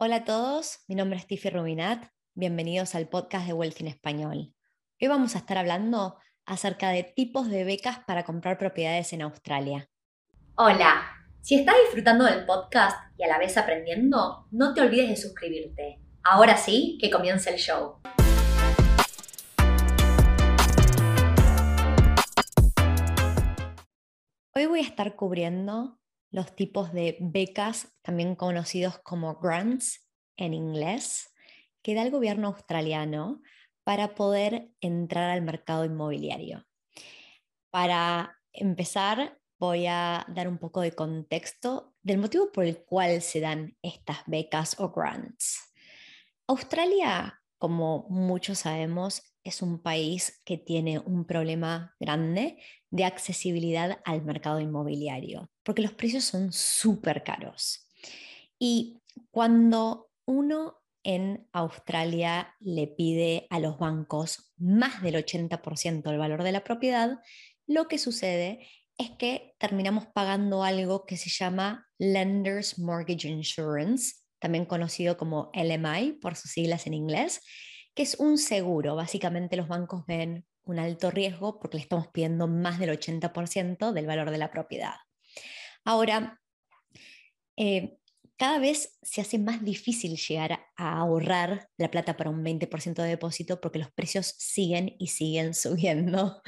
Hola a todos, mi nombre es Tiffy Rubinat, bienvenidos al podcast de Wealth Español. Hoy vamos a estar hablando acerca de tipos de becas para comprar propiedades en Australia. Hola, si estás disfrutando del podcast y a la vez aprendiendo, no te olvides de suscribirte. Ahora sí, que comience el show. Hoy voy a estar cubriendo los tipos de becas, también conocidos como grants en inglés, que da el gobierno australiano para poder entrar al mercado inmobiliario. Para empezar, voy a dar un poco de contexto del motivo por el cual se dan estas becas o grants. Australia, como muchos sabemos, es un país que tiene un problema grande de accesibilidad al mercado inmobiliario, porque los precios son súper caros. Y cuando uno en Australia le pide a los bancos más del 80% del valor de la propiedad, lo que sucede es que terminamos pagando algo que se llama Lenders Mortgage Insurance, también conocido como LMI por sus siglas en inglés, que es un seguro. Básicamente los bancos ven un alto riesgo porque le estamos pidiendo más del 80% del valor de la propiedad. Ahora, eh, cada vez se hace más difícil llegar a ahorrar la plata para un 20% de depósito porque los precios siguen y siguen subiendo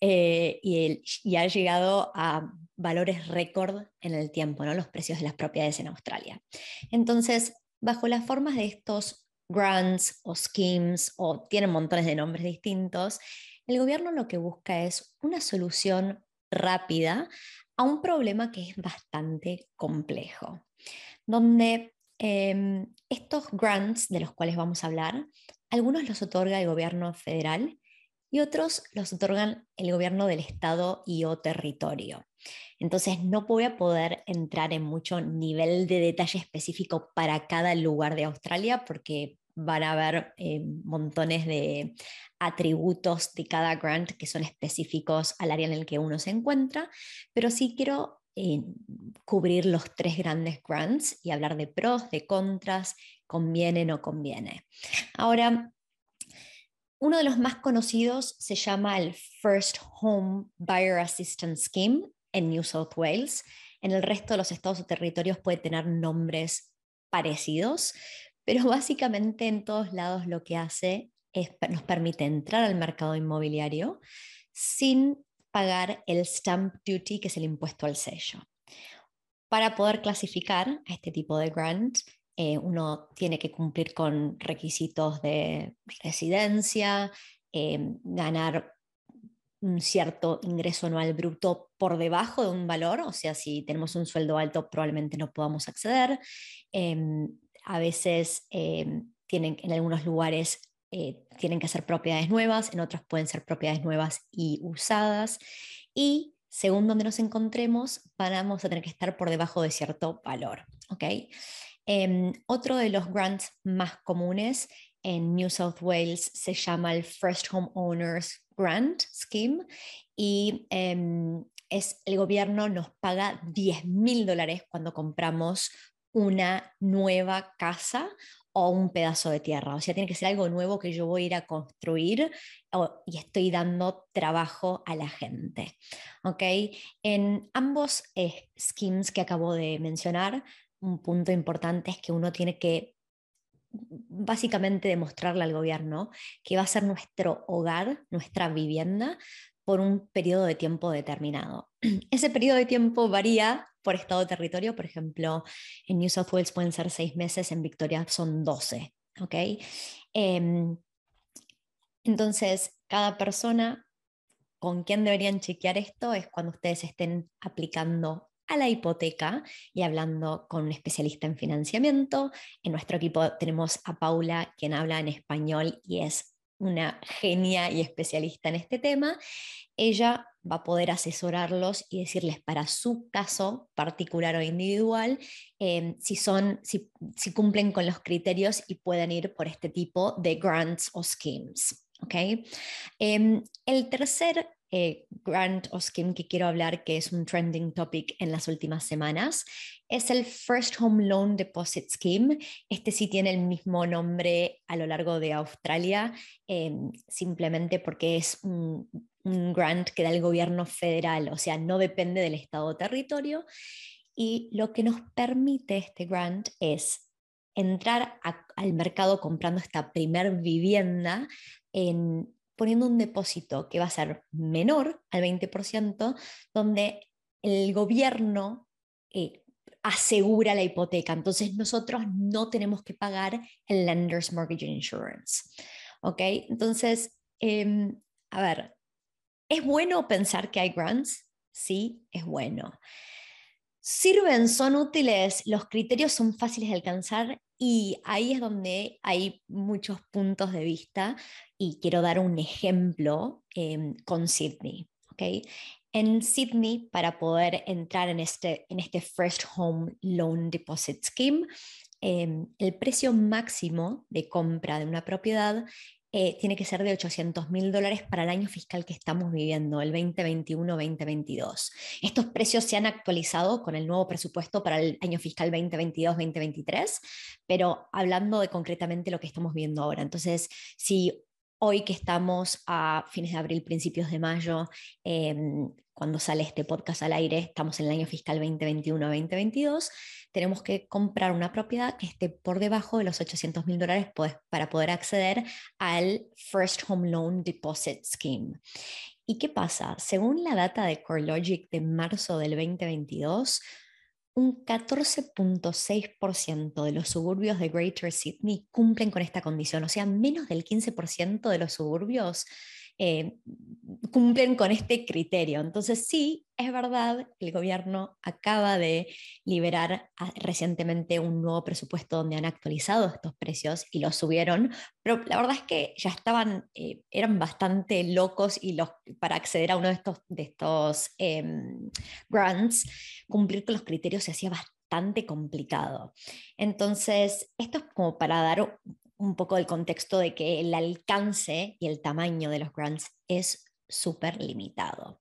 eh, y, y, ha llegado a valores récord en el tiempo, ¿no? los precios de las propiedades en Australia. Entonces, bajo las formas de estos grants o schemes o tienen montones de nombres distintos, el gobierno lo que busca es una solución rápida a un problema que es bastante complejo, donde em, estos grants de los cuales vamos a hablar, algunos los otorga el gobierno federal y otros los otorgan el gobierno del estado y o territorio. Entonces no voy a poder entrar en mucho nivel de detalle específico para cada lugar de Australia porque van a haber eh, montones de atributos de cada grant que son específicos al área en el que uno se encuentra, pero sí quiero eh, cubrir los tres grandes grants y hablar de pros, de contras, conviene, no conviene. Ahora, uno de los más conocidos se llama el First Home Buyer Assistance Scheme en New South Wales. En el resto de los estados o territorios puede tener nombres parecidos, pero básicamente en todos lados lo que hace es nos permite entrar al mercado inmobiliario sin pagar el stamp duty, que es el impuesto al sello. Para poder clasificar a este tipo de grant, eh, uno tiene que cumplir con requisitos de residencia, eh, ganar un cierto ingreso anual bruto por debajo de un valor, o sea, si tenemos un sueldo alto probablemente no podamos acceder. Em, a veces em, tienen en algunos lugares eh, tienen que ser propiedades nuevas, en otros pueden ser propiedades nuevas y usadas. Y según donde nos encontremos, vamos a tener que estar por debajo de cierto valor. ¿okay? Em, otro de los grants más comunes en New South Wales se llama el First Home Owners Grant Scheme y em, es, el gobierno nos paga 10 mil dólares cuando compramos una nueva casa o un pedazo de tierra. O sea, tiene que ser algo nuevo que yo voy a ir a construir y estoy dando trabajo a la gente. ¿ok? En ambos eh, schemes que acabo de mencionar, un punto importante es que uno tiene que básicamente demostrarle al gobierno que va a ser nuestro hogar, nuestra vivienda, por un periodo de tiempo determinado. Ese periodo de tiempo varía por estado de territorio, por ejemplo, en New South Wales pueden ser seis meses, en Victoria son 12. ¿ok? Em, entonces, cada persona con quien deberían chequear esto es cuando ustedes estén aplicando a la hipoteca y hablando con un especialista en financiamiento. En nuestro equipo tenemos a Paula, quien habla en español y es una genia y especialista en este tema, ella va a poder asesorarlos y decirles para su caso particular o individual em, si, son, si, cumplen con los criterios y pueden ir por este tipo de grants o schemes. ¿okay? Em, el tercer eh, grant o scheme que quiero hablar, que es un trending topic en las últimas semanas, es el First Home Loan Deposit Scheme. Este sí tiene el mismo nombre a lo largo de Australia, em, simplemente porque es un, un grant que da el gobierno federal, o sea, no depende del estado o territorio. Y lo que nos permite este grant es entrar al mercado comprando esta primer vivienda en, poniendo un depósito que va a ser menor al 20%, donde el gobierno eh, asegura la hipoteca. Entonces nosotros no tenemos que pagar el Lender's Mortgage Insurance. ¿Ok? Entonces, em, a ver, ¿es bueno pensar que hay grants? Sí, es bueno. ¿Sirven? ¿Son útiles? ¿Los criterios son fáciles de alcanzar? Y ahí es donde hay muchos puntos de vista y quiero dar un ejemplo em, con Sydney. ¿okay? En Sydney, para poder entrar en este, en este First Home Loan Deposit Scheme, em, el precio máximo de compra de una propiedad eh, tiene que ser de 800 mil dólares para el año fiscal que estamos viviendo, el 2021-2022. Estos precios se han actualizado con el nuevo presupuesto para el año fiscal 2022-2023, pero hablando de concretamente lo que estamos viendo ahora. Entonces, si hoy que estamos a fines de abril, principios de mayo, em, cuando sale este podcast al aire, estamos en el año fiscal 2021-2022, tenemos que comprar una propiedad que esté por debajo de los 800 mil dólares pues, para poder acceder al First Home Loan Deposit Scheme. ¿Y qué pasa? Según la data de CoreLogic de marzo del 2022, un 14.6% de los suburbios de Greater Sydney cumplen con esta condición, o sea, menos del 15% de los suburbios eh, cumplen con este criterio. Entonces, sí, es verdad, el gobierno acaba de liberar ah, recientemente un nuevo presupuesto donde han actualizado estos precios y los subieron, pero la verdad es que ya estaban, eh, eran bastante locos y los, para acceder a uno de estos, de estos em, grants, cumplir con los criterios se hacía bastante complicado. Entonces, esto es como para dar un poco el contexto de que el alcance y el tamaño de los grants es súper limitado.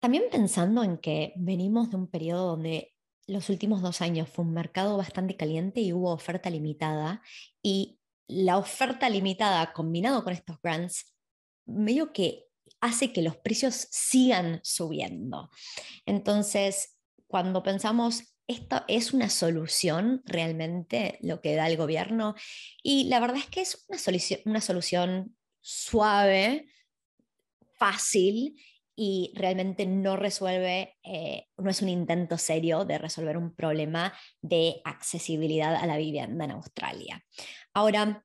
También pensando en que venimos de un periodo donde los últimos dos años fue un mercado bastante caliente y hubo oferta limitada y la oferta limitada combinado con estos grants medio que hace que los precios sigan subiendo. Entonces, cuando pensamos esto es una solución realmente lo que da el gobierno y la verdad es que es una solución, una solución suave, fácil y realmente no resuelve, eh, no es un intento serio de resolver un problema de accesibilidad a la vivienda en Australia. Ahora,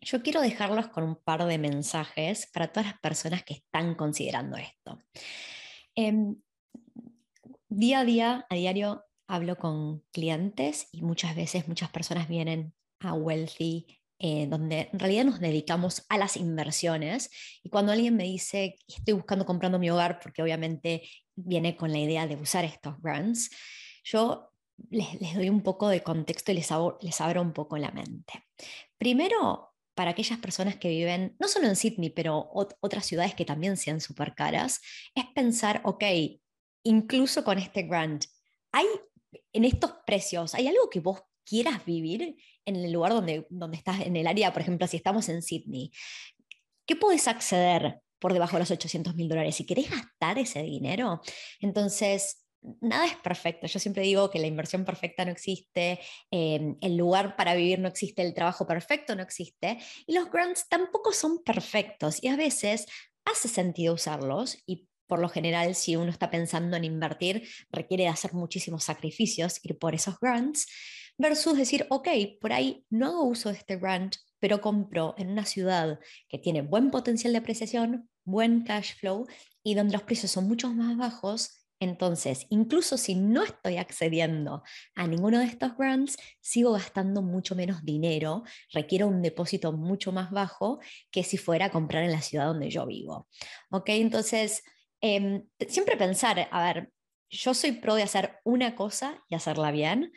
yo quiero dejarlos con un par de mensajes para todas las personas que están considerando esto. Em, día a día, a diario, hablo con clientes y muchas veces muchas personas vienen a Wealthy, eh, donde en realidad nos dedicamos a las inversiones. Y cuando alguien me dice, estoy buscando comprando mi hogar, porque obviamente viene con la idea de usar estos grants, yo les, les doy un poco de contexto y les, les abro un poco la mente. Primero, para aquellas personas que viven, no solo en Sydney, pero otras ciudades que también sean súper caras, es pensar, ok, incluso con este grant, ¿hay en estos precios, ¿hay algo que vos quieras vivir en el lugar donde, donde estás, en el área, por ejemplo, si estamos en Sydney? ¿Qué puedes acceder por debajo de los 800 mil dólares? Si querés gastar ese dinero, entonces nada es perfecto. Yo siempre digo que la inversión perfecta no existe, em, el lugar para vivir no existe, el trabajo perfecto no existe y los grants tampoco son perfectos y a veces hace sentido usarlos y por lo general, si uno está pensando en invertir, requiere hacer muchísimos sacrificios, ir por esos grants, versus decir, ok, por ahí no hago uso de este grant, pero compro en una ciudad que tiene buen potencial de apreciación, buen cash flow y donde los precios son mucho más bajos. Entonces, incluso si no estoy accediendo a ninguno de estos grants, sigo gastando mucho menos dinero, requiero un depósito mucho más bajo que si fuera a comprar en la ciudad donde yo vivo. ¿Ok? Entonces, Em, siempre pensar, a ver, yo soy pro de hacer una cosa y hacerla bien.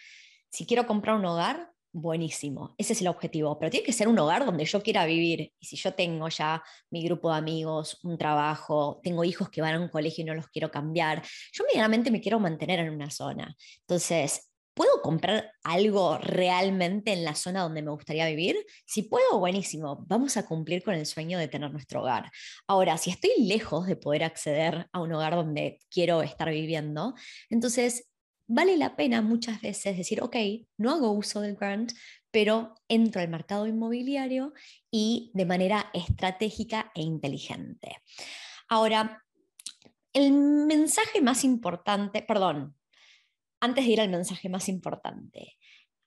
Si quiero comprar un hogar, buenísimo, ese es el objetivo, pero tiene que ser un hogar donde yo quiera vivir. Y si yo tengo ya mi grupo de amigos, un trabajo, tengo hijos que van a un colegio y no los quiero cambiar, yo medianamente me quiero mantener en una zona. Entonces, ¿Puedo comprar algo realmente en la zona donde me gustaría vivir? Si puedo, buenísimo, vamos a cumplir con el sueño de tener nuestro hogar. Ahora, si estoy lejos de poder acceder a un hogar donde quiero estar viviendo, entonces vale la pena muchas veces decir, ok, no hago uso del grant, pero entro al mercado inmobiliario y de manera estratégica e inteligente. Ahora, el mensaje más importante, perdón, antes de ir al mensaje más importante,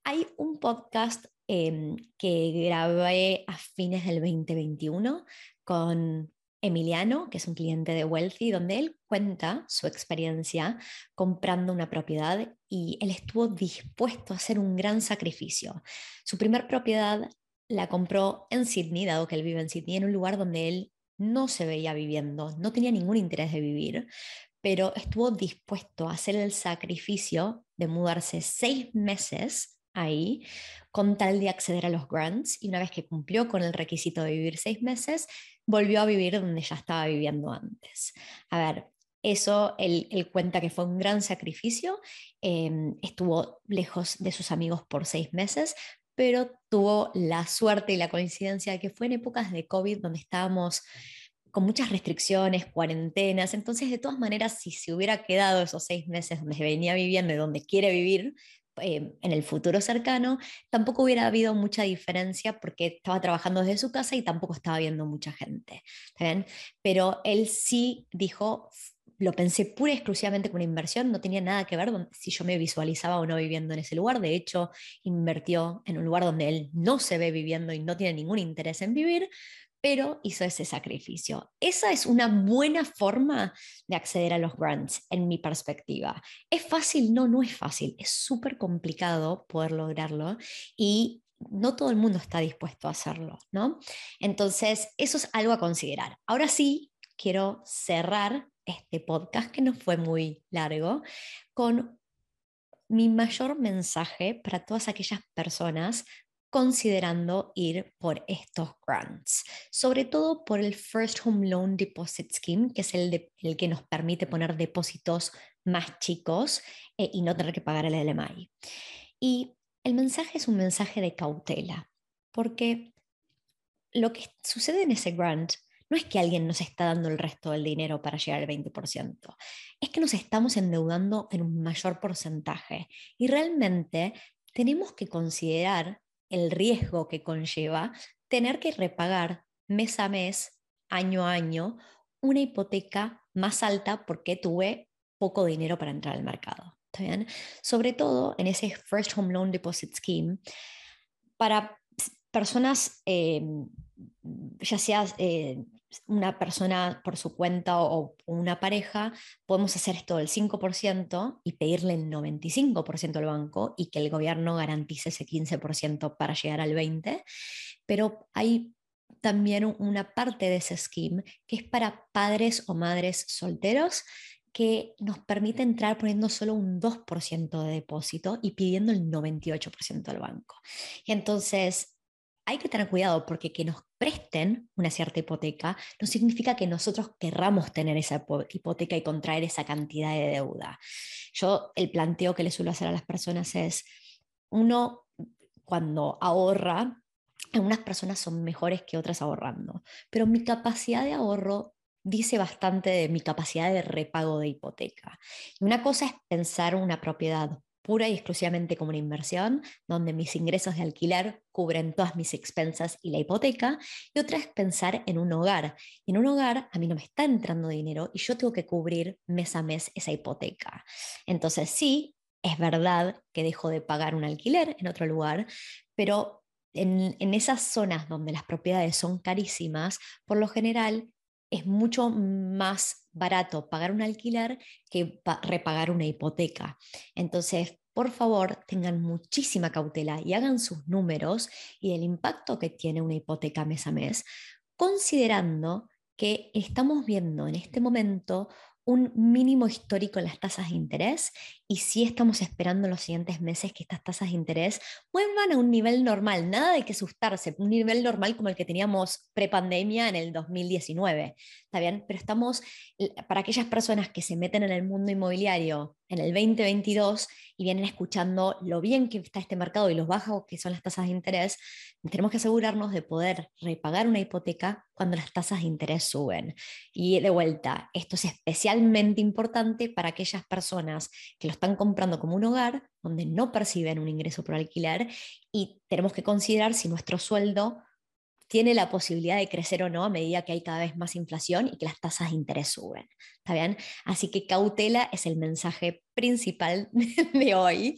hay un podcast em, que grabé a fines del 2021 con Emiliano, que es un cliente de Wealthy, donde él cuenta su experiencia comprando una propiedad y él estuvo dispuesto a hacer un gran sacrificio. Su primer propiedad la compró en Sydney, dado que él vive en Sydney, en un lugar donde él no se veía viviendo, no tenía ningún interés de vivir, pero estuvo dispuesto a hacer el sacrificio de mudarse seis meses ahí con tal de acceder a los grants y una vez que cumplió con el requisito de vivir seis meses, volvió a vivir donde ya estaba viviendo antes. A ver, eso él, cuenta que fue un gran sacrificio, em, estuvo lejos de sus amigos por seis meses, pero tuvo la suerte y la coincidencia de que fue en épocas de COVID donde estábamos con muchas restricciones, cuarentenas, entonces de todas maneras, si se hubiera quedado esos seis meses donde venía viviendo y donde quiere vivir, eh, en el futuro cercano, tampoco hubiera habido mucha diferencia porque estaba trabajando desde su casa y tampoco estaba viendo mucha gente. Pero él sí dijo, lo pensé pura y exclusivamente con una inversión, no tenía nada que ver si yo me visualizaba o no viviendo en ese lugar. De hecho, invirtió en un lugar donde él no se ve viviendo y no tiene ningún interés en vivir, pero hizo ese sacrificio. Esa es una buena forma de acceder a los grants, en mi perspectiva. ¿Es fácil? No, no es fácil. Es súper complicado poder lograrlo y no todo el mundo está dispuesto a hacerlo, ¿no? Entonces, eso es algo a considerar. Ahora sí, quiero cerrar este podcast, que no fue muy largo, con mi mayor mensaje para todas aquellas personas considerando ir por estos grants, sobre todo por el First Home Loan Deposit Scheme, que es el, el que nos permite poner depósitos más chicos eh, y no tener que pagar el LMI. Y el mensaje es un mensaje de cautela, porque lo que sucede en ese grant no es que alguien nos está dando el resto del dinero para llegar al 20%, es que nos estamos endeudando en un mayor porcentaje y realmente tenemos que considerar el riesgo que conlleva tener que repagar mes a mes, año a año, una hipoteca más alta porque tuve poco dinero para entrar al mercado. bien? Sobre todo en ese First Home Loan Deposit Scheme, para personas, eh, ya sea eh, una persona por su cuenta o, una pareja, podemos hacer esto del 5% y pedirle el 95% al banco y que el gobierno garantice ese 15% para llegar al 20%, pero hay también una parte de ese scheme que es para padres o madres solteros que nos permite entrar poniendo solo un 2% de depósito y pidiendo el 98% al banco. Entonces hay que tener cuidado porque que nos presten una cierta hipoteca no significa que nosotros querramos tener esa hipoteca y contraer esa cantidad de deuda. Yo el planteo que le suelo hacer a las personas es, uno cuando ahorra, algunas personas son mejores que otras ahorrando, pero mi capacidad de ahorro dice bastante de mi capacidad de repago de hipoteca. Una cosa es pensar una propiedad pura y exclusivamente como una inversión, donde mis ingresos de alquiler cubren todas mis expensas y la hipoteca, y otra es pensar en un hogar. En un hogar a mí no me está entrando dinero y yo tengo que cubrir mes a mes esa hipoteca. Entonces sí, es verdad que dejo de pagar un alquiler en otro lugar, pero en, en esas zonas donde las propiedades son carísimas, por lo general es mucho más barato pagar un alquiler que repagar una hipoteca. Entonces, por favor, tengan muchísima cautela y hagan sus números y el impacto que tiene una hipoteca mes a mes, considerando que estamos viendo en este momento un mínimo histórico en las tasas de interés y sí estamos esperando en los siguientes meses que estas tasas de interés vuelvan a un nivel normal, nada de que asustarse, un nivel normal como el que teníamos prepandemia en el 2019, ¿está bien? Pero estamos, para aquellas personas que se meten en el mundo inmobiliario en el 2022 y vienen escuchando lo bien que está este mercado y los bajos que son las tasas de interés, tenemos que asegurarnos de poder repagar una hipoteca cuando las tasas de interés suben. Y de vuelta, esto es especialmente importante para aquellas personas que lo están comprando como un hogar, donde no perciben un ingreso por alquiler y tenemos que considerar si nuestro sueldo tiene la posibilidad de crecer o no a medida que hay cada vez más inflación y que las tasas de interés suben. ¿Está bien? Así que cautela es el mensaje principal de hoy,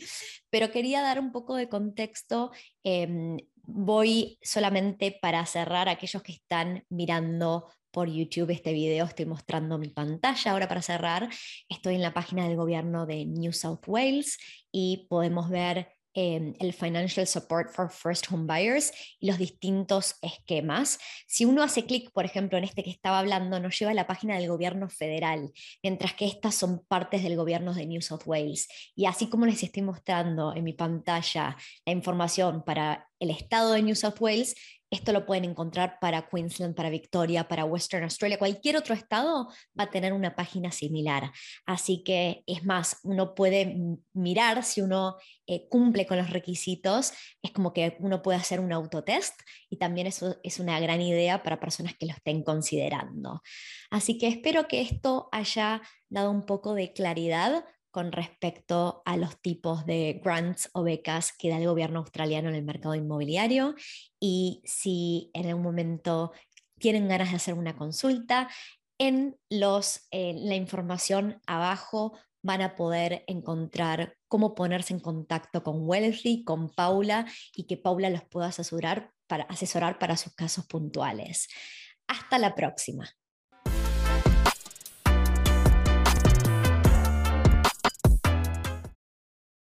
pero quería dar un poco de contexto. Em, voy solamente para cerrar aquellos que están mirando por YouTube este video, estoy mostrando mi pantalla ahora para cerrar. Estoy en la página del gobierno de New South Wales y podemos ver Em, el Financial Support for First Home Buyers y los distintos esquemas. Si uno hace clic, por ejemplo, en este que estaba hablando, nos lleva a la página del gobierno federal, mientras que estas son partes del gobierno de New South Wales. Y así como les estoy mostrando en mi pantalla la información para el estado de New South Wales, esto lo pueden encontrar para Queensland, para Victoria, para Western Australia. Cualquier otro estado va a tener una página similar. Así que es más, uno puede mirar si uno eh, cumple con los requisitos. Es como que uno puede hacer un autotest y también eso es una gran idea para personas que lo estén considerando. Así que espero que esto haya dado un poco de claridad con respecto a los tipos de grants o becas que da el gobierno australiano en el mercado inmobiliario y si en algún momento tienen ganas de hacer una consulta, en los, eh, la información abajo van a poder encontrar cómo ponerse en contacto con Wellesley, con Paula y que Paula los pueda asesorar para, asesorar para sus casos puntuales. Hasta la próxima.